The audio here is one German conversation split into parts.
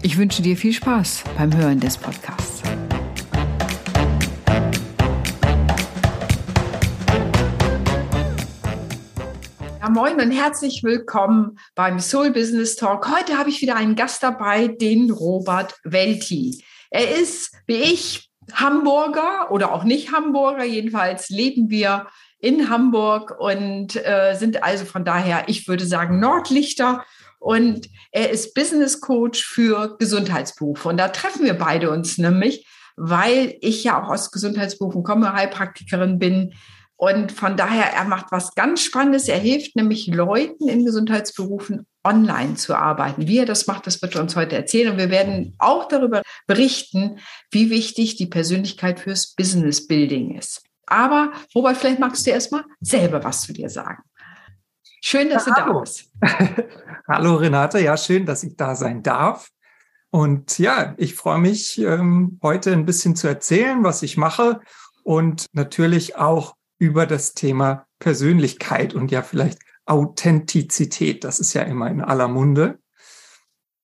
Ich wünsche dir viel Spaß beim Hören des Podcasts. Ja, moin und herzlich willkommen beim Soul Business Talk. Heute habe ich wieder einen Gast dabei, den Robert Welti. Er ist, wie ich, Hamburger oder auch nicht Hamburger. Jedenfalls leben wir in Hamburg und äh, sind also von daher, ich würde sagen, Nordlichter und er ist Business Coach für Gesundheitsberufe. Und da treffen wir beide uns nämlich, weil ich ja auch aus Gesundheitsberufen komme, Heilpraktikerin bin. Und von daher, er macht was ganz Spannendes. Er hilft nämlich Leuten in Gesundheitsberufen online zu arbeiten. Wie er das macht, das wird er uns heute erzählen. Und wir werden auch darüber berichten, wie wichtig die Persönlichkeit fürs Business Building ist. Aber Robert, vielleicht magst du erstmal selber was zu dir sagen. Schön, dass ja, du da bist. hallo Renate, ja, schön, dass ich da sein darf. Und ja, ich freue mich, ähm, heute ein bisschen zu erzählen, was ich mache und natürlich auch über das Thema Persönlichkeit und ja vielleicht Authentizität. Das ist ja immer in aller Munde.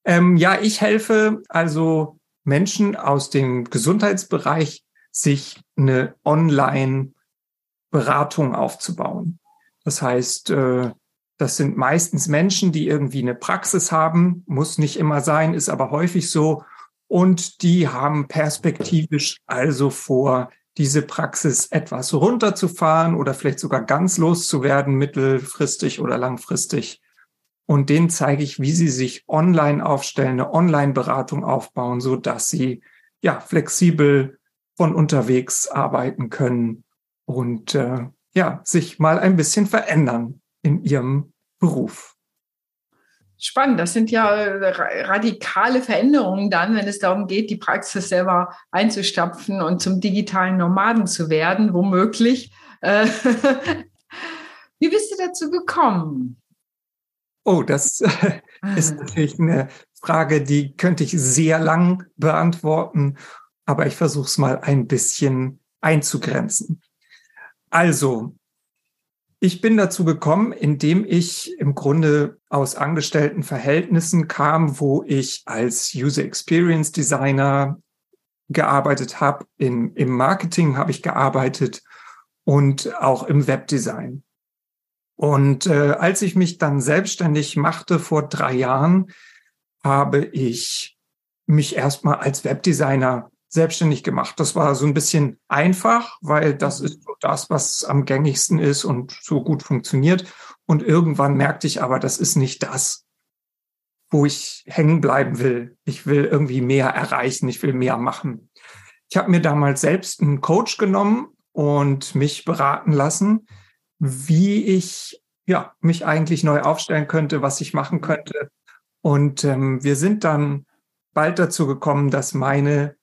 Ähm, ja, ich helfe also Menschen aus dem Gesundheitsbereich, sich eine Online-Beratung aufzubauen. Das heißt, äh, das sind meistens Menschen, die irgendwie eine Praxis haben, muss nicht immer sein, ist aber häufig so. Und die haben perspektivisch also vor, diese Praxis etwas runterzufahren oder vielleicht sogar ganz loszuwerden, mittelfristig oder langfristig. Und denen zeige ich, wie sie sich online aufstellen, eine Online-Beratung aufbauen, so dass sie ja flexibel von unterwegs arbeiten können und äh, ja sich mal ein bisschen verändern in ihrem Beruf. Spannend, das sind ja äh, radikale Veränderungen dann, wenn es darum geht, die Praxis selber einzustapfen und zum digitalen Nomaden zu werden, womöglich. Äh, wie bist du dazu gekommen? Oh, das ist ah. natürlich eine Frage, die könnte ich sehr lang beantworten, aber ich versuche es mal ein bisschen einzugrenzen. Also, ich bin dazu gekommen, indem ich im Grunde aus angestellten Verhältnissen kam, wo ich als User Experience Designer gearbeitet habe. Im, Im Marketing habe ich gearbeitet und auch im Webdesign. Und äh, als ich mich dann selbstständig machte vor drei Jahren, habe ich mich erstmal als Webdesigner selbstständig gemacht. Das war so ein bisschen einfach, weil das mhm. ist das, was am gängigsten ist und so gut funktioniert. Und irgendwann merkte ich aber, das ist nicht das, wo ich hängen bleiben will. Ich will irgendwie mehr erreichen, ich will mehr machen. Ich habe mir damals selbst einen Coach genommen und mich beraten lassen, wie ich ja mich eigentlich neu aufstellen könnte, was ich machen könnte. Und ähm, wir sind dann bald dazu gekommen, dass meine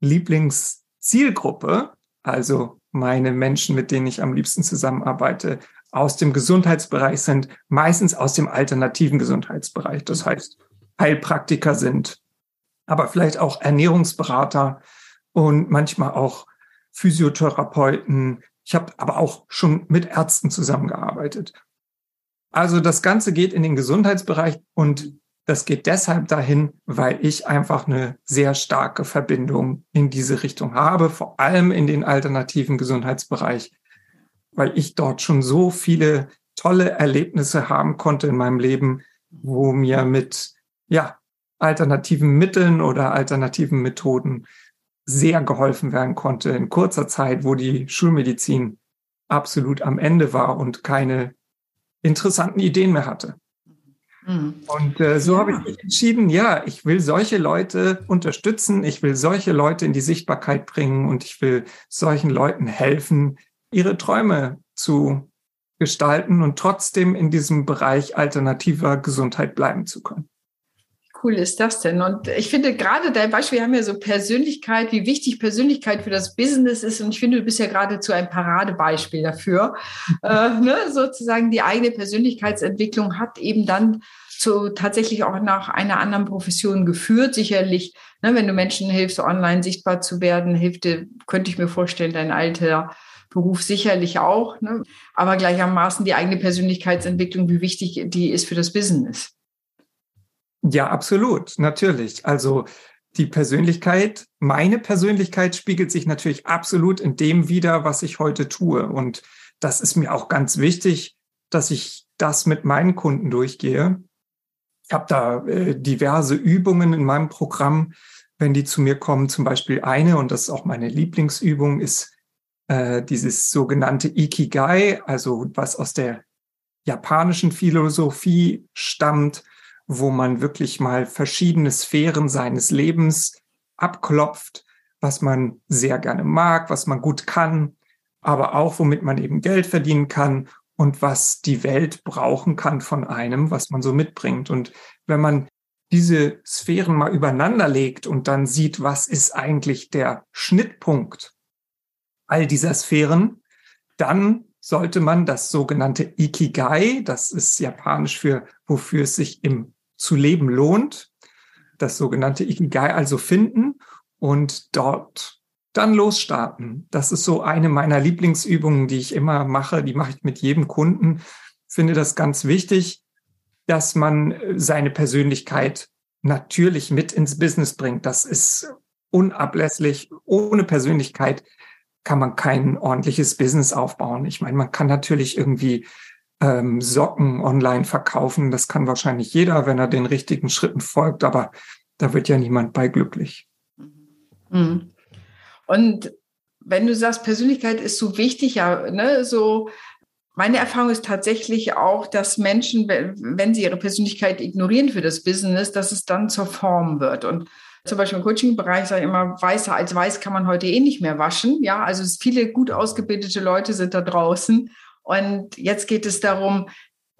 Lieblingszielgruppe, also meine Menschen, mit denen ich am liebsten zusammenarbeite, aus dem Gesundheitsbereich sind, meistens aus dem alternativen Gesundheitsbereich. Das heißt, Heilpraktiker sind, aber vielleicht auch Ernährungsberater und manchmal auch Physiotherapeuten. Ich habe aber auch schon mit Ärzten zusammengearbeitet. Also das Ganze geht in den Gesundheitsbereich und das geht deshalb dahin, weil ich einfach eine sehr starke Verbindung in diese Richtung habe, vor allem in den alternativen Gesundheitsbereich, weil ich dort schon so viele tolle Erlebnisse haben konnte in meinem Leben, wo mir mit, ja, alternativen Mitteln oder alternativen Methoden sehr geholfen werden konnte in kurzer Zeit, wo die Schulmedizin absolut am Ende war und keine interessanten Ideen mehr hatte. Mhm. Und äh, so ja. habe ich mich entschieden, ja, ich will solche Leute unterstützen, ich will solche Leute in die Sichtbarkeit bringen und ich will solchen Leuten helfen, ihre Träume zu gestalten und trotzdem in diesem Bereich alternativer Gesundheit bleiben zu können. Cool ist das denn? Und ich finde gerade dein Beispiel, wir haben ja so Persönlichkeit, wie wichtig Persönlichkeit für das Business ist. Und ich finde, du bist ja geradezu ein Paradebeispiel dafür. äh, ne? Sozusagen die eigene Persönlichkeitsentwicklung hat eben dann zu tatsächlich auch nach einer anderen Profession geführt. Sicherlich, ne, wenn du Menschen hilfst, online sichtbar zu werden, hilft dir, könnte ich mir vorstellen, dein alter Beruf sicherlich auch. Ne? Aber gleichermaßen die eigene Persönlichkeitsentwicklung, wie wichtig die ist für das Business. Ja, absolut, natürlich. Also die Persönlichkeit, meine Persönlichkeit spiegelt sich natürlich absolut in dem wider, was ich heute tue. Und das ist mir auch ganz wichtig, dass ich das mit meinen Kunden durchgehe. Ich habe da äh, diverse Übungen in meinem Programm, wenn die zu mir kommen. Zum Beispiel eine, und das ist auch meine Lieblingsübung, ist äh, dieses sogenannte Ikigai, also was aus der japanischen Philosophie stammt, wo man wirklich mal verschiedene Sphären seines Lebens abklopft, was man sehr gerne mag, was man gut kann, aber auch womit man eben Geld verdienen kann und was die Welt brauchen kann von einem, was man so mitbringt. Und wenn man diese Sphären mal übereinander legt und dann sieht, was ist eigentlich der Schnittpunkt all dieser Sphären, dann sollte man das sogenannte Ikigai, das ist japanisch für wofür es sich im zu leben lohnt, das sogenannte Ikigai also finden und dort dann losstarten. Das ist so eine meiner Lieblingsübungen, die ich immer mache, die mache ich mit jedem Kunden. Finde das ganz wichtig, dass man seine Persönlichkeit natürlich mit ins Business bringt. Das ist unablässlich. Ohne Persönlichkeit kann man kein ordentliches Business aufbauen. Ich meine, man kann natürlich irgendwie ähm, Socken online verkaufen. Das kann wahrscheinlich jeder, wenn er den richtigen Schritten folgt, aber da wird ja niemand bei glücklich. Mhm. Und wenn du sagst, Persönlichkeit ist so wichtig, ja, ne, so meine Erfahrung ist tatsächlich auch, dass Menschen, wenn sie ihre Persönlichkeit ignorieren für das Business, dass es dann zur Form wird. Und zum Beispiel im Coaching-Bereich sage ich immer, weißer als weiß kann man heute eh nicht mehr waschen. Ja, also viele gut ausgebildete Leute sind da draußen. Und jetzt geht es darum,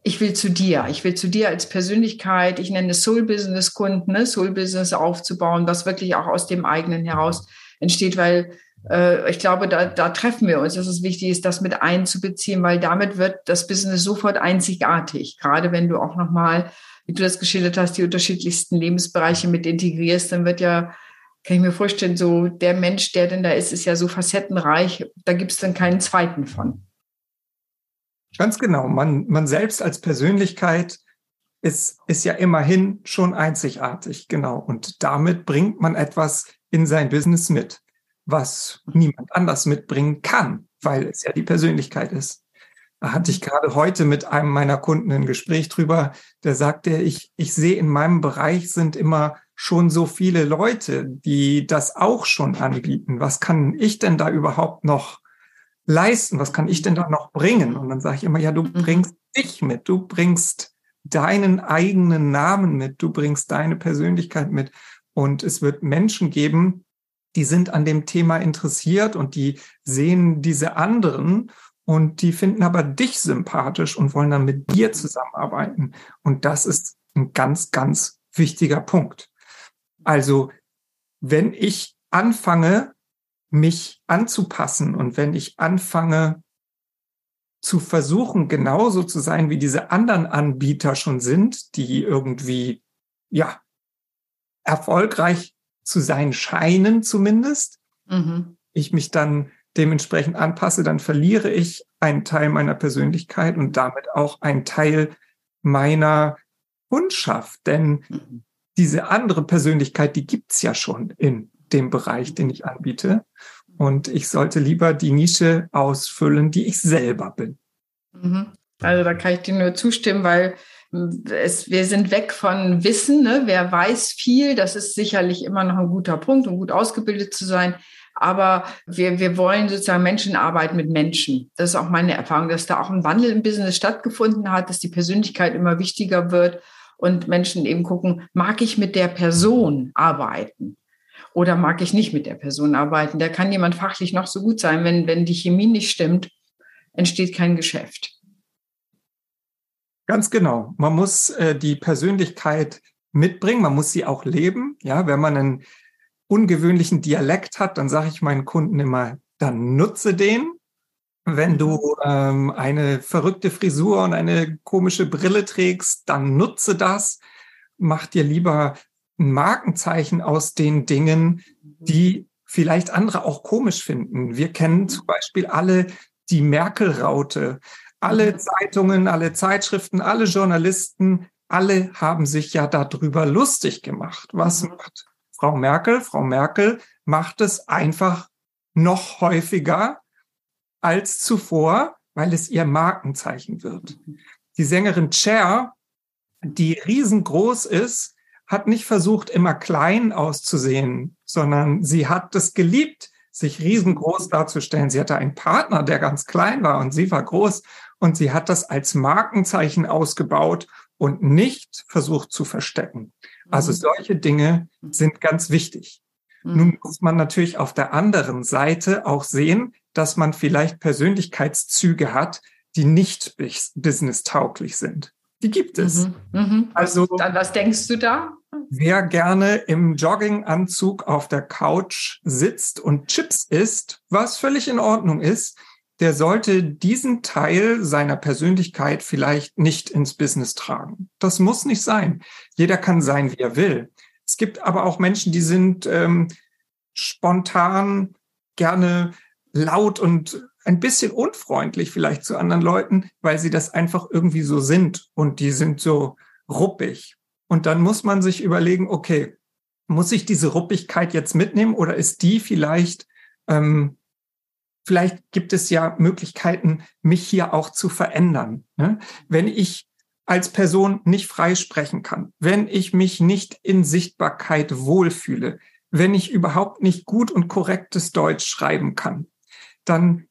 ich will zu dir. Ich will zu dir als Persönlichkeit. Ich nenne es Soul Business Kunden, ne? Soul Business aufzubauen, was wirklich auch aus dem eigenen heraus entsteht, weil äh, ich glaube, da, da treffen wir uns, dass es wichtig ist, das mit einzubeziehen, weil damit wird das Business sofort einzigartig. Gerade wenn du auch nochmal wie du das geschildert hast, die unterschiedlichsten Lebensbereiche mit integrierst, dann wird ja, kann ich mir vorstellen, so der Mensch, der denn da ist, ist ja so facettenreich, da gibt es dann keinen zweiten von. Ganz genau. Man, man selbst als Persönlichkeit ist, ist ja immerhin schon einzigartig, genau. Und damit bringt man etwas in sein Business mit, was niemand anders mitbringen kann, weil es ja die Persönlichkeit ist. Da hatte ich gerade heute mit einem meiner Kunden ein Gespräch drüber. Der sagte, ich, ich sehe in meinem Bereich sind immer schon so viele Leute, die das auch schon anbieten. Was kann ich denn da überhaupt noch leisten? Was kann ich denn da noch bringen? Und dann sage ich immer, ja, du mhm. bringst dich mit, du bringst deinen eigenen Namen mit, du bringst deine Persönlichkeit mit. Und es wird Menschen geben, die sind an dem Thema interessiert und die sehen diese anderen und die finden aber dich sympathisch und wollen dann mit dir zusammenarbeiten. Und das ist ein ganz, ganz wichtiger Punkt. Also, wenn ich anfange, mich anzupassen und wenn ich anfange zu versuchen, genauso zu sein, wie diese anderen Anbieter schon sind, die irgendwie, ja, erfolgreich zu sein scheinen zumindest, mhm. ich mich dann dementsprechend anpasse, dann verliere ich einen Teil meiner Persönlichkeit und damit auch einen Teil meiner Kundschaft. Denn mhm. diese andere Persönlichkeit, die gibt's ja schon in dem Bereich, den ich anbiete. Und ich sollte lieber die Nische ausfüllen, die ich selber bin. Mhm. Also da kann ich dir nur zustimmen, weil es, wir sind weg von Wissen. Ne? Wer weiß viel, das ist sicherlich immer noch ein guter Punkt, um gut ausgebildet zu sein. Aber wir, wir wollen sozusagen Menschenarbeit mit Menschen. Das ist auch meine Erfahrung, dass da auch ein Wandel im Business stattgefunden hat, dass die Persönlichkeit immer wichtiger wird und Menschen eben gucken, mag ich mit der Person arbeiten? Oder mag ich nicht mit der Person arbeiten? Da kann jemand fachlich noch so gut sein. Wenn, wenn die Chemie nicht stimmt, entsteht kein Geschäft. Ganz genau. Man muss äh, die Persönlichkeit mitbringen, man muss sie auch leben. Ja, wenn man einen ungewöhnlichen Dialekt hat, dann sage ich meinen Kunden immer, dann nutze den. Wenn du ähm, eine verrückte Frisur und eine komische Brille trägst, dann nutze das. Mach dir lieber ein Markenzeichen aus den Dingen, die vielleicht andere auch komisch finden. Wir kennen zum Beispiel alle die Merkel-Raute. Alle mhm. Zeitungen, alle Zeitschriften, alle Journalisten, alle haben sich ja darüber lustig gemacht. Was mhm. macht Frau Merkel? Frau Merkel macht es einfach noch häufiger als zuvor, weil es ihr Markenzeichen wird. Mhm. Die Sängerin Cher, die riesengroß ist, hat nicht versucht, immer klein auszusehen, sondern sie hat es geliebt, sich riesengroß darzustellen. Sie hatte einen Partner, der ganz klein war und sie war groß und sie hat das als Markenzeichen ausgebaut und nicht versucht zu verstecken. Also mhm. solche Dinge sind ganz wichtig. Mhm. Nun muss man natürlich auf der anderen Seite auch sehen, dass man vielleicht Persönlichkeitszüge hat, die nicht business-tauglich sind. Die gibt es. Mhm. Mhm. Also, Dann, was denkst du da? Wer gerne im Jogginganzug auf der Couch sitzt und Chips isst, was völlig in Ordnung ist, der sollte diesen Teil seiner Persönlichkeit vielleicht nicht ins Business tragen. Das muss nicht sein. Jeder kann sein, wie er will. Es gibt aber auch Menschen, die sind ähm, spontan gerne laut und ein bisschen unfreundlich vielleicht zu anderen Leuten, weil sie das einfach irgendwie so sind und die sind so ruppig. Und dann muss man sich überlegen, okay, muss ich diese Ruppigkeit jetzt mitnehmen oder ist die vielleicht, ähm, vielleicht gibt es ja Möglichkeiten, mich hier auch zu verändern. Ne? Wenn ich als Person nicht frei sprechen kann, wenn ich mich nicht in Sichtbarkeit wohlfühle, wenn ich überhaupt nicht gut und korrektes Deutsch schreiben kann, dann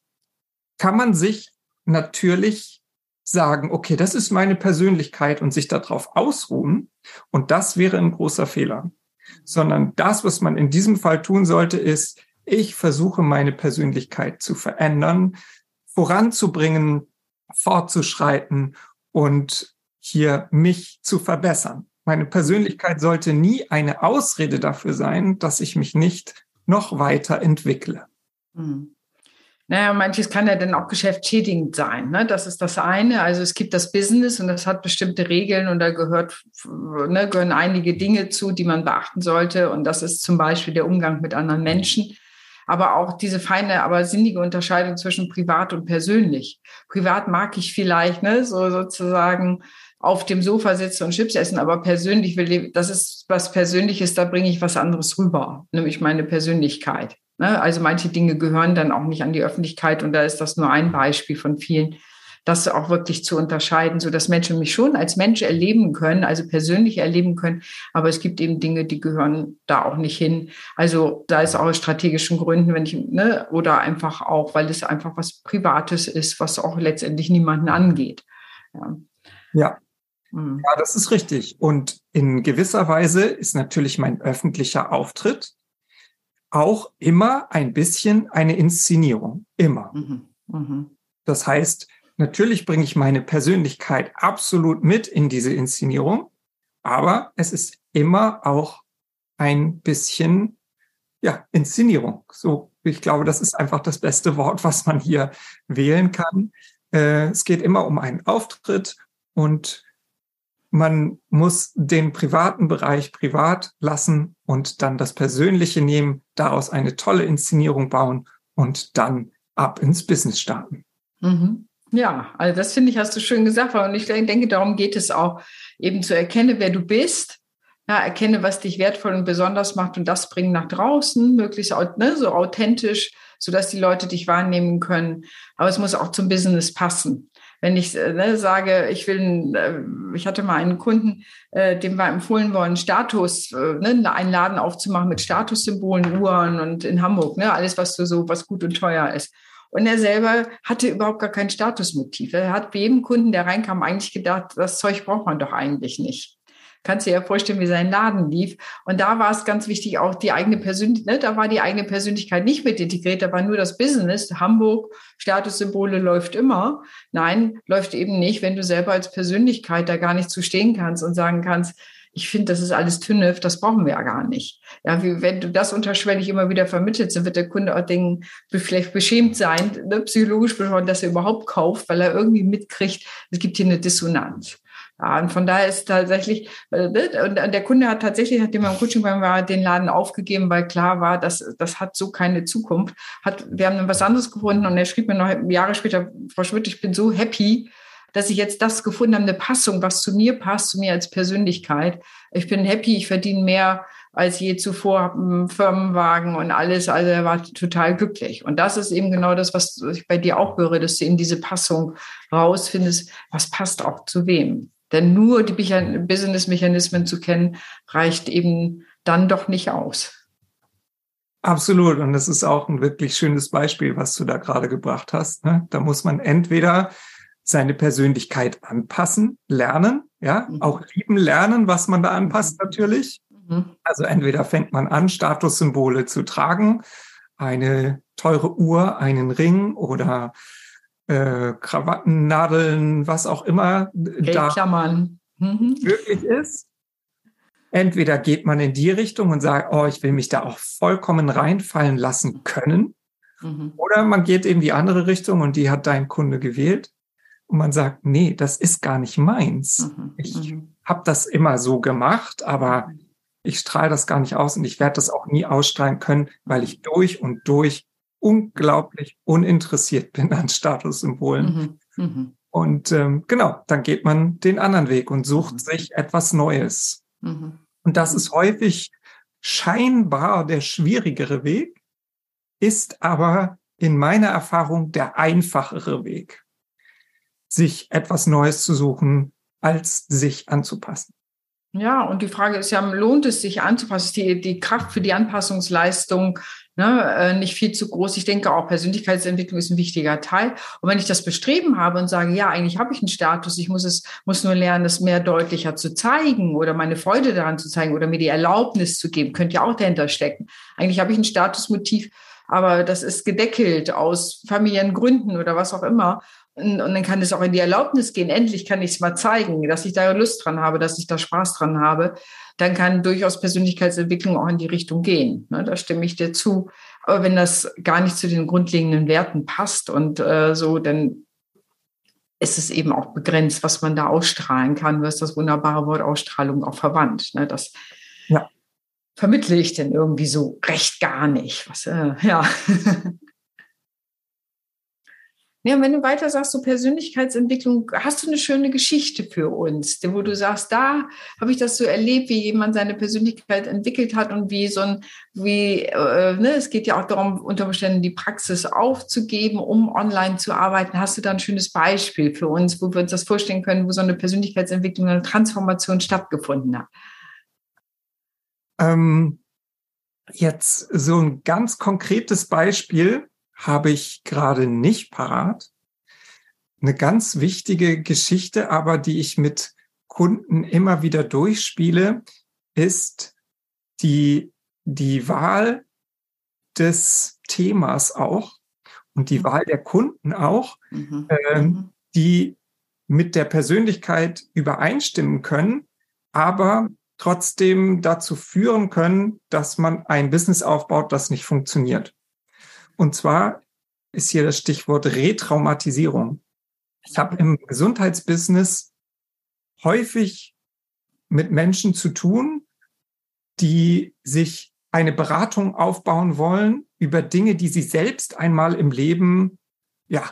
kann man sich natürlich sagen, okay, das ist meine Persönlichkeit und sich darauf ausruhen. Und das wäre ein großer Fehler. Sondern das, was man in diesem Fall tun sollte, ist, ich versuche meine Persönlichkeit zu verändern, voranzubringen, fortzuschreiten und hier mich zu verbessern. Meine Persönlichkeit sollte nie eine Ausrede dafür sein, dass ich mich nicht noch weiter entwickle. Mhm. Naja, manches kann ja dann auch geschäftsschädigend sein. Ne? Das ist das eine. Also es gibt das Business und das hat bestimmte Regeln und da gehört, ne, gehören einige Dinge zu, die man beachten sollte. Und das ist zum Beispiel der Umgang mit anderen Menschen. Aber auch diese feine, aber sinnige Unterscheidung zwischen privat und persönlich. Privat mag ich vielleicht, ne, so sozusagen auf dem Sofa sitzen und Chips essen, aber persönlich will, das ist was Persönliches, da bringe ich was anderes rüber, nämlich meine Persönlichkeit. Ne? Also manche Dinge gehören dann auch nicht an die Öffentlichkeit und da ist das nur ein Beispiel von vielen, das auch wirklich zu unterscheiden, so dass Menschen mich schon als Mensch erleben können, also persönlich erleben können, aber es gibt eben Dinge, die gehören da auch nicht hin. Also da ist auch aus strategischen Gründen, wenn ich, ne, oder einfach auch, weil es einfach was Privates ist, was auch letztendlich niemanden angeht. Ja. ja. Mhm. Ja, das ist richtig. Und in gewisser Weise ist natürlich mein öffentlicher Auftritt auch immer ein bisschen eine Inszenierung. Immer. Mhm. Mhm. Das heißt, natürlich bringe ich meine Persönlichkeit absolut mit in diese Inszenierung, aber es ist immer auch ein bisschen, ja, Inszenierung. So, ich glaube, das ist einfach das beste Wort, was man hier wählen kann. Äh, es geht immer um einen Auftritt und man muss den privaten Bereich privat lassen und dann das Persönliche nehmen, daraus eine tolle Inszenierung bauen und dann ab ins Business starten. Mhm. Ja, also das finde ich, hast du schön gesagt. Und ich denke, darum geht es auch, eben zu erkennen, wer du bist. Ja, erkenne, was dich wertvoll und besonders macht und das bringen nach draußen, möglichst ne, so authentisch, sodass die Leute dich wahrnehmen können. Aber es muss auch zum Business passen wenn ich äh, ne, sage, ich will, äh, ich hatte mal einen Kunden, äh, dem war empfohlen worden, Status, äh, ne, einen Laden aufzumachen mit Statussymbolen, Uhren und in Hamburg, ne, alles, was so, was gut und teuer ist. Und er selber hatte überhaupt gar kein Statusmotiv. Er hat bei jedem Kunden, der reinkam, eigentlich gedacht, das Zeug braucht man doch eigentlich nicht kannst dir ja vorstellen, wie sein Laden lief. Und da war es ganz wichtig, auch die eigene Persönlichkeit, ne, da war die eigene Persönlichkeit nicht mit integriert, da war nur das Business. Hamburg, Statussymbole läuft immer. Nein, läuft eben nicht, wenn du selber als Persönlichkeit da gar nicht zu stehen kannst und sagen kannst, ich finde, das ist alles Tünnef, das brauchen wir ja gar nicht. Ja, wie, wenn du das unterschwellig immer wieder vermittelst, dann wird der Kunde auch denken, vielleicht beschämt sein, ne, psychologisch beschämt, dass er überhaupt kauft, weil er irgendwie mitkriegt, es gibt hier eine Dissonanz. Ja, und von daher ist tatsächlich, äh, ne, und der Kunde hat tatsächlich, nachdem er im Coaching war, den Laden aufgegeben, weil klar war, dass das hat so keine Zukunft. Hat, wir haben dann was anderes gefunden und er schrieb mir noch Jahre später, Frau Schmidt, ich bin so happy, dass ich jetzt das gefunden habe, eine Passung, was zu mir passt, zu mir als Persönlichkeit. Ich bin happy, ich verdiene mehr als je zuvor, einen Firmenwagen und alles. Also er war total glücklich. Und das ist eben genau das, was ich bei dir auch höre, dass du eben diese Passung rausfindest, was passt auch zu wem. Denn nur die Business-Mechanismen zu kennen, reicht eben dann doch nicht aus. Absolut. Und das ist auch ein wirklich schönes Beispiel, was du da gerade gebracht hast. Ne? Da muss man entweder seine Persönlichkeit anpassen, lernen, ja, mhm. auch lieben lernen, was man da anpasst mhm. natürlich. Mhm. Also entweder fängt man an, Statussymbole zu tragen, eine teure Uhr, einen Ring oder äh, Krawatten, Nadeln, was auch immer da mhm. möglich ist. Entweder geht man in die Richtung und sagt, oh, ich will mich da auch vollkommen reinfallen lassen können. Mhm. Oder man geht in die andere Richtung und die hat dein Kunde gewählt und man sagt, nee, das ist gar nicht meins. Mhm. Ich mhm. habe das immer so gemacht, aber ich strahle das gar nicht aus und ich werde das auch nie ausstrahlen können, weil ich durch und durch unglaublich uninteressiert bin an Statussymbolen. Mhm. Mhm. Und ähm, genau, dann geht man den anderen Weg und sucht mhm. sich etwas Neues. Mhm. Und das ist häufig scheinbar der schwierigere Weg, ist aber in meiner Erfahrung der einfachere Weg sich etwas Neues zu suchen, als sich anzupassen. Ja, und die Frage ist ja, lohnt es sich anzupassen? Ist die, die Kraft für die Anpassungsleistung ne, äh, nicht viel zu groß? Ich denke auch, Persönlichkeitsentwicklung ist ein wichtiger Teil. Und wenn ich das Bestreben habe und sage, ja, eigentlich habe ich einen Status, ich muss es, muss nur lernen, es mehr deutlicher zu zeigen oder meine Freude daran zu zeigen oder mir die Erlaubnis zu geben, könnte ja auch dahinter stecken. Eigentlich habe ich ein Statusmotiv, aber das ist gedeckelt aus familiären Gründen oder was auch immer. Und, dann kann es auch in die Erlaubnis gehen. Endlich kann ich es mal zeigen, dass ich da Lust dran habe, dass ich da Spaß dran habe. Dann kann durchaus Persönlichkeitsentwicklung auch in die Richtung gehen. Ne, da stimme ich dir zu. Aber wenn das gar nicht zu den grundlegenden Werten passt und äh, so, dann ist es eben auch begrenzt, was man da ausstrahlen kann. Du hast das wunderbare Wort Ausstrahlung auch verwandt. Ne? Das ja. vermittle ich denn irgendwie so recht gar nicht. Was, äh, ja. Ja, wenn du weiter sagst, so Persönlichkeitsentwicklung, hast du eine schöne Geschichte für uns, wo du sagst, da habe ich das so erlebt, wie jemand seine Persönlichkeit entwickelt hat und wie so ein, wie, äh, ne, es geht ja auch darum, unter Umständen die Praxis aufzugeben, um online zu arbeiten. Hast du da ein schönes Beispiel für uns, wo wir uns das vorstellen können, wo so eine Persönlichkeitsentwicklung, eine Transformation stattgefunden hat? Ähm, jetzt so ein ganz konkretes Beispiel habe ich gerade nicht parat. Eine ganz wichtige Geschichte, aber die ich mit Kunden immer wieder durchspiele, ist die, die Wahl des Themas auch und die mhm. Wahl der Kunden auch, mhm. äh, die mit der Persönlichkeit übereinstimmen können, aber trotzdem dazu führen können, dass man ein Business aufbaut, das nicht funktioniert. Und zwar ist hier das Stichwort Retraumatisierung. Ich habe im Gesundheitsbusiness häufig mit Menschen zu tun, die sich eine Beratung aufbauen wollen über Dinge, die sie selbst einmal im Leben ja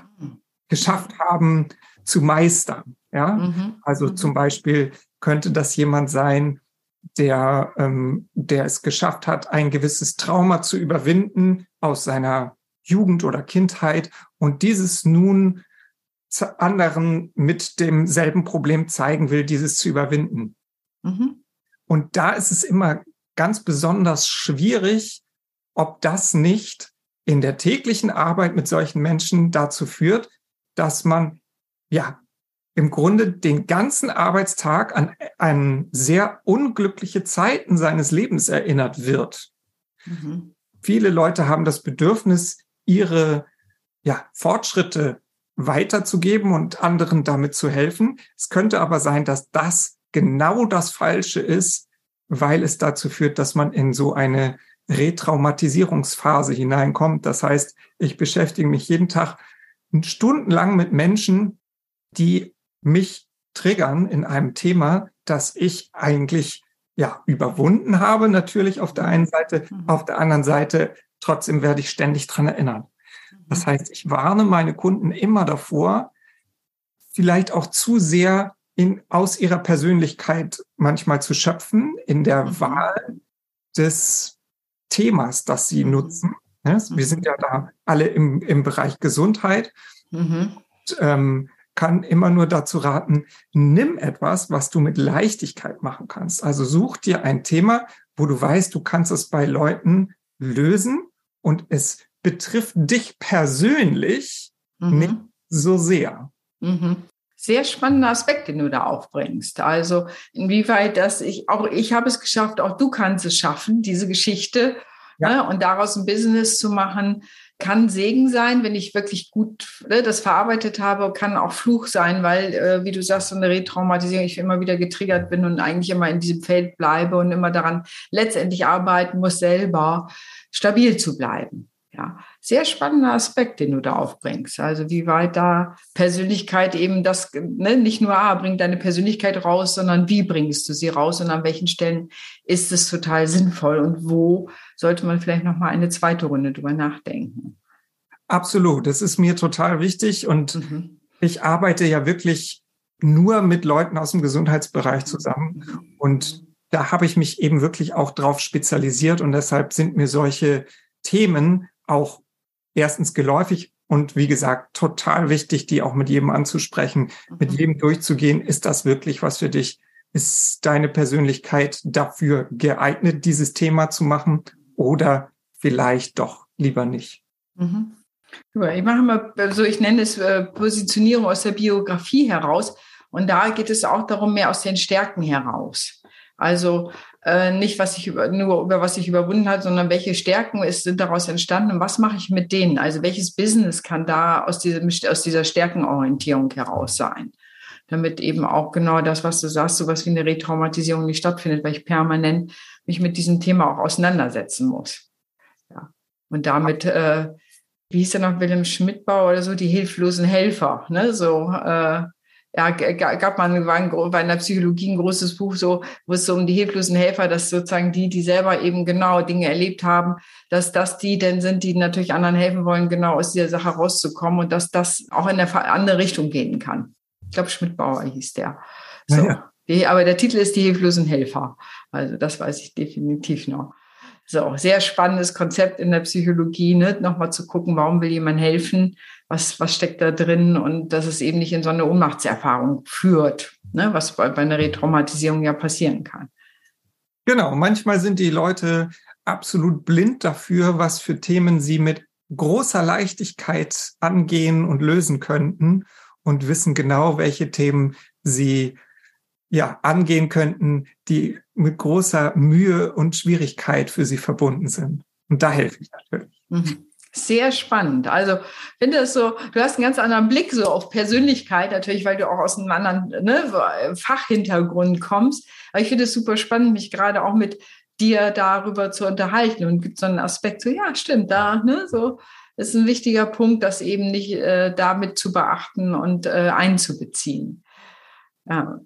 geschafft haben zu meistern. Ja, mhm. also mhm. zum Beispiel könnte das jemand sein, der, ähm, der es geschafft hat, ein gewisses Trauma zu überwinden aus seiner Jugend oder Kindheit und dieses nun anderen mit demselben Problem zeigen will, dieses zu überwinden. Mhm. Und da ist es immer ganz besonders schwierig, ob das nicht in der täglichen Arbeit mit solchen Menschen dazu führt, dass man ja im Grunde den ganzen Arbeitstag an, an sehr unglückliche Zeiten seines Lebens erinnert wird. Mhm. Viele Leute haben das Bedürfnis, ihre ja, Fortschritte weiterzugeben und anderen damit zu helfen. Es könnte aber sein, dass das genau das Falsche ist, weil es dazu führt, dass man in so eine Retraumatisierungsphase hineinkommt. Das heißt, ich beschäftige mich jeden Tag stundenlang mit Menschen, die mich triggern in einem Thema, das ich eigentlich ja überwunden habe, natürlich auf der einen Seite, mhm. auf der anderen Seite trotzdem werde ich ständig dran erinnern. Das mhm. heißt, ich warne meine Kunden immer davor, vielleicht auch zu sehr in, aus ihrer Persönlichkeit manchmal zu schöpfen in der mhm. Wahl des Themas, das sie nutzen. Wir sind ja da alle im, im Bereich Gesundheit. Mhm. Und, ähm, kann immer nur dazu raten, nimm etwas, was du mit Leichtigkeit machen kannst. Also such dir ein Thema, wo du weißt, du kannst es bei Leuten lösen und es betrifft dich persönlich mhm. nicht so sehr. Mhm. Sehr spannender Aspekt, den du da aufbringst. Also inwieweit das ich auch ich habe es geschafft, auch du kannst es schaffen, diese Geschichte ja. ne, und daraus ein Business zu machen, kann Segen sein, wenn ich wirklich gut ne, das verarbeitet habe, kann auch Fluch sein, weil, äh, wie du sagst, so eine Retraumatisierung, ich immer wieder getriggert bin und eigentlich immer in diesem Feld bleibe und immer daran letztendlich arbeiten muss, selber stabil zu bleiben. Ja, sehr spannender Aspekt, den du da aufbringst. Also wie weit da Persönlichkeit eben das, ne, nicht nur, ah, bring deine Persönlichkeit raus, sondern wie bringst du sie raus und an welchen Stellen ist es total sinnvoll und wo sollte man vielleicht nochmal eine zweite Runde drüber nachdenken. Absolut, das ist mir total wichtig und mhm. ich arbeite ja wirklich nur mit Leuten aus dem Gesundheitsbereich zusammen und da habe ich mich eben wirklich auch drauf spezialisiert und deshalb sind mir solche Themen auch erstens geläufig und wie gesagt, total wichtig, die auch mit jedem anzusprechen, mhm. mit jedem durchzugehen. Ist das wirklich was für dich? Ist deine Persönlichkeit dafür geeignet, dieses Thema zu machen oder vielleicht doch lieber nicht? Mhm. Ich mache mal, also ich nenne es äh, Positionierung aus der Biografie heraus. Und da geht es auch darum, mehr aus den Stärken heraus. Also äh, nicht, was ich über, nur über was ich überwunden hat, sondern welche Stärken ist, sind daraus entstanden und was mache ich mit denen? Also welches Business kann da aus, diesem, aus dieser Stärkenorientierung heraus sein? Damit eben auch genau das, was du sagst, so was wie eine Retraumatisierung nicht stattfindet, weil ich permanent mich mit diesem Thema auch auseinandersetzen muss. Ja. Und damit, äh, wie hieß der noch, Wilhelm Schmidtbau oder so, die hilflosen Helfer, ne? So, äh, ja, gab man, war, ein, war in der Psychologie ein großes Buch so, wo es so um die hilflosen Helfer, dass sozusagen die, die selber eben genau Dinge erlebt haben, dass das die denn sind, die natürlich anderen helfen wollen, genau aus dieser Sache rauszukommen und dass das auch in eine andere Richtung gehen kann. Ich glaube, Schmidt-Bauer hieß der. So. Ja, ja. aber der Titel ist die hilflosen Helfer. Also das weiß ich definitiv noch. So, sehr spannendes Konzept in der Psychologie, ne? nochmal zu gucken, warum will jemand helfen was, was steckt da drin und dass es eben nicht in so eine Ohnmachtserfahrung führt, ne, was bei, bei einer Retraumatisierung ja passieren kann. Genau, manchmal sind die Leute absolut blind dafür, was für Themen sie mit großer Leichtigkeit angehen und lösen könnten und wissen genau, welche Themen sie ja angehen könnten, die mit großer Mühe und Schwierigkeit für sie verbunden sind. Und da helfe ich natürlich. Mhm. Sehr spannend. Also finde es so, du hast einen ganz anderen Blick so auf Persönlichkeit, natürlich, weil du auch aus einem anderen ne, Fachhintergrund kommst. Aber ich finde es super spannend, mich gerade auch mit dir darüber zu unterhalten und gibt so einen Aspekt, so ja, stimmt, da, ne, so ist ein wichtiger Punkt, das eben nicht äh, damit zu beachten und äh, einzubeziehen. Ja.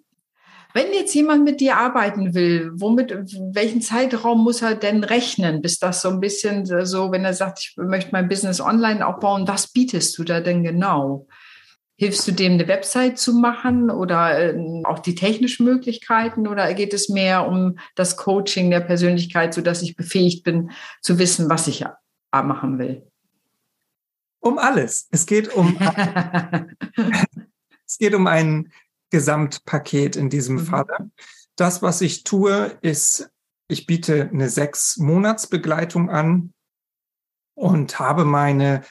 Wenn jetzt jemand mit dir arbeiten will, womit, welchen Zeitraum muss er denn rechnen, bis das so ein bisschen so, wenn er sagt, ich möchte mein Business online aufbauen, was bietest du da denn genau? Hilfst du dem eine Website zu machen oder äh, auch die technischen Möglichkeiten oder geht es mehr um das Coaching der Persönlichkeit, so dass ich befähigt bin zu wissen, was ich machen will? Um alles. Es geht um, es geht um einen Gesamtpaket in diesem mhm. Falle. Das, was ich tue, ist, ich biete eine sechs Monatsbegleitung an und habe meine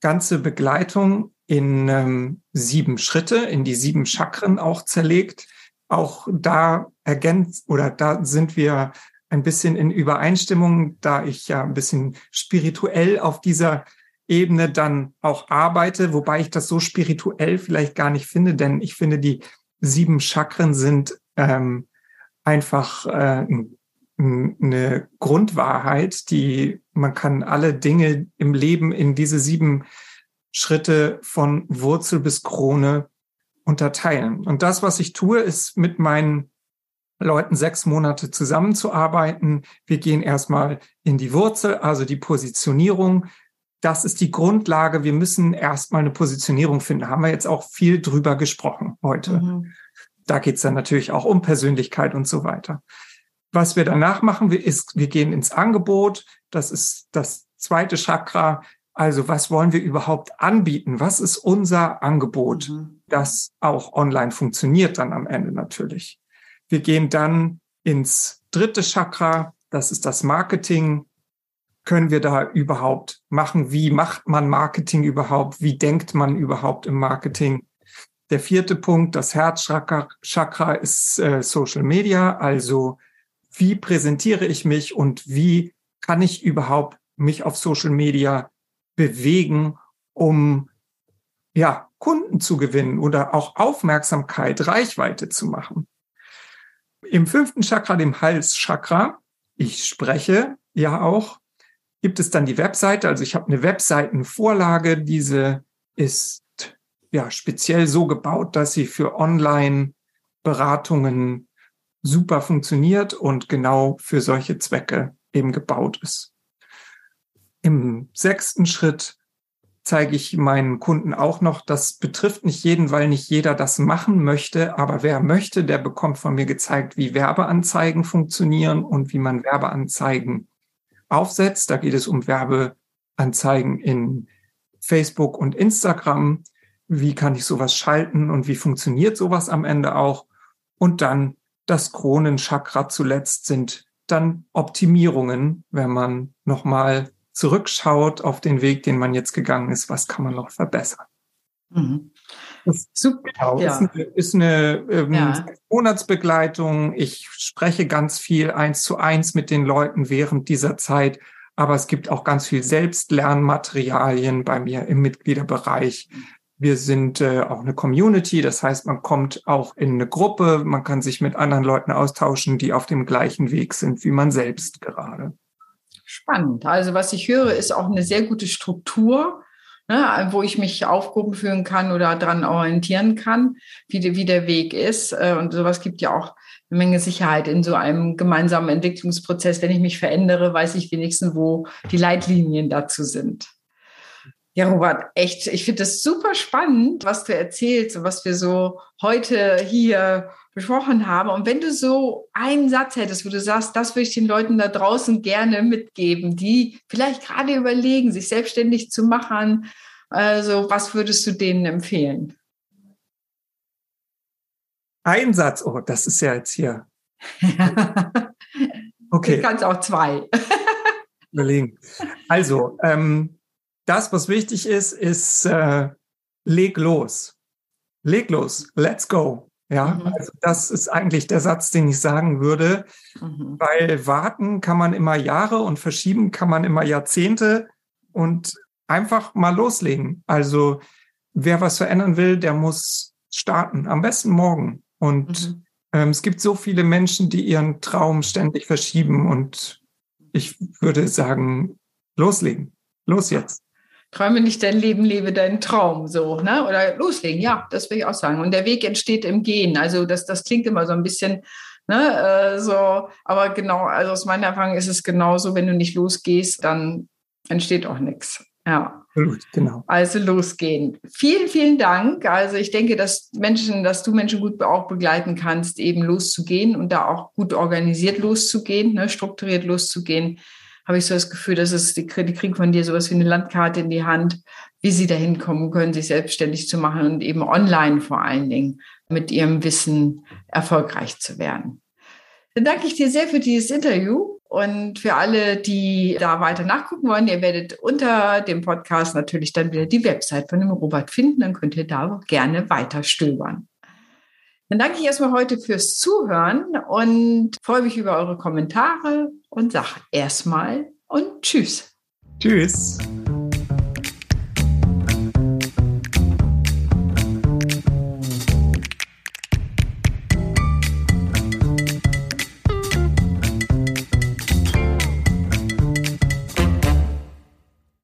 ganze Begleitung in ähm, sieben Schritte, in die sieben Chakren auch zerlegt. Auch da ergänzt oder da sind wir ein bisschen in Übereinstimmung, da ich ja ein bisschen spirituell auf dieser Ebene dann auch arbeite, wobei ich das so spirituell vielleicht gar nicht finde, denn ich finde, die sieben Chakren sind ähm, einfach äh, eine Grundwahrheit, die man kann alle Dinge im Leben in diese sieben Schritte von Wurzel bis Krone unterteilen. Und das, was ich tue, ist mit meinen Leuten sechs Monate zusammenzuarbeiten. Wir gehen erstmal in die Wurzel, also die Positionierung. Das ist die Grundlage. Wir müssen erstmal eine Positionierung finden. Da haben wir jetzt auch viel drüber gesprochen heute. Mhm. Da geht es dann natürlich auch um Persönlichkeit und so weiter. Was wir danach machen, ist, wir gehen ins Angebot. Das ist das zweite Chakra. Also was wollen wir überhaupt anbieten? Was ist unser Angebot, mhm. das auch online funktioniert dann am Ende natürlich? Wir gehen dann ins dritte Chakra. Das ist das Marketing. Können wir da überhaupt machen? Wie macht man Marketing überhaupt? Wie denkt man überhaupt im Marketing? Der vierte Punkt, das Herzchakra, ist äh, Social Media. Also wie präsentiere ich mich und wie kann ich überhaupt mich auf Social Media bewegen, um ja, Kunden zu gewinnen oder auch Aufmerksamkeit, Reichweite zu machen. Im fünften Chakra, dem Halschakra, ich spreche ja auch, gibt es dann die Webseite. Also ich habe eine Webseitenvorlage. Diese ist ja speziell so gebaut, dass sie für Online-Beratungen super funktioniert und genau für solche Zwecke eben gebaut ist. Im sechsten Schritt zeige ich meinen Kunden auch noch, das betrifft nicht jeden, weil nicht jeder das machen möchte, aber wer möchte, der bekommt von mir gezeigt, wie Werbeanzeigen funktionieren und wie man Werbeanzeigen aufsetzt. Da geht es um Werbeanzeigen in Facebook und Instagram. Wie kann ich sowas schalten und wie funktioniert sowas am Ende auch? Und dann das Kronenchakra zuletzt sind dann Optimierungen, wenn man nochmal zurückschaut auf den Weg, den man jetzt gegangen ist, was kann man noch verbessern. Mhm. Super. Genau, ja. Ist eine, ist eine ähm, ja. Monatsbegleitung. Ich spreche ganz viel eins zu eins mit den Leuten während dieser Zeit, aber es gibt auch ganz viel Selbstlernmaterialien bei mir im Mitgliederbereich. Wir sind äh, auch eine Community, das heißt, man kommt auch in eine Gruppe, man kann sich mit anderen Leuten austauschen, die auf dem gleichen Weg sind wie man selbst gerade. Spannend. Also was ich höre, ist auch eine sehr gute Struktur, ne, wo ich mich aufgehoben fühlen kann oder daran orientieren kann, wie, wie der Weg ist. Äh, und sowas gibt ja auch eine Menge Sicherheit in so einem gemeinsamen Entwicklungsprozess. Wenn ich mich verändere, weiß ich wenigstens, wo die Leitlinien dazu sind. Ja, Robert, echt, ich finde das super spannend, was du erzählst und was wir so heute hier besprochen haben. Und wenn du so einen Satz hättest, wo du sagst, das würde ich den Leuten da draußen gerne mitgeben, die vielleicht gerade überlegen, sich selbstständig zu machen, also was würdest du denen empfehlen? Ein Satz, oh, das ist ja jetzt hier. okay. Du kannst auch zwei. Überlegen. Also, ähm, das, was wichtig ist, ist, äh, leg los. Leg los. Let's go. Ja, mhm. also das ist eigentlich der Satz, den ich sagen würde, mhm. weil warten kann man immer Jahre und verschieben kann man immer Jahrzehnte und einfach mal loslegen. Also wer was verändern will, der muss starten, am besten morgen. Und mhm. ähm, es gibt so viele Menschen, die ihren Traum ständig verschieben und ich würde sagen, loslegen. Los jetzt. Träume nicht dein Leben, lebe deinen Traum, so, ne? Oder loslegen, ja, das will ich auch sagen. Und der Weg entsteht im Gehen. Also das, das klingt immer so ein bisschen, ne, äh, so, aber genau, also aus meiner Erfahrung ist es genauso, wenn du nicht losgehst, dann entsteht auch nichts. Ja. Genau. Also losgehen. Vielen, vielen Dank. Also ich denke, dass Menschen, dass du Menschen gut auch begleiten kannst, eben loszugehen und da auch gut organisiert loszugehen, ne, strukturiert loszugehen habe ich so das Gefühl, dass es, die, die kriegen von dir sowas wie eine Landkarte in die Hand, wie sie dahin kommen können, sich selbstständig zu machen und eben online vor allen Dingen mit ihrem Wissen erfolgreich zu werden. Dann danke ich dir sehr für dieses Interview und für alle, die da weiter nachgucken wollen. Ihr werdet unter dem Podcast natürlich dann wieder die Website von dem Robert finden. Dann könnt ihr da auch gerne weiter stöbern. Dann danke ich erstmal heute fürs Zuhören und freue mich über eure Kommentare und sage erstmal und tschüss. Tschüss.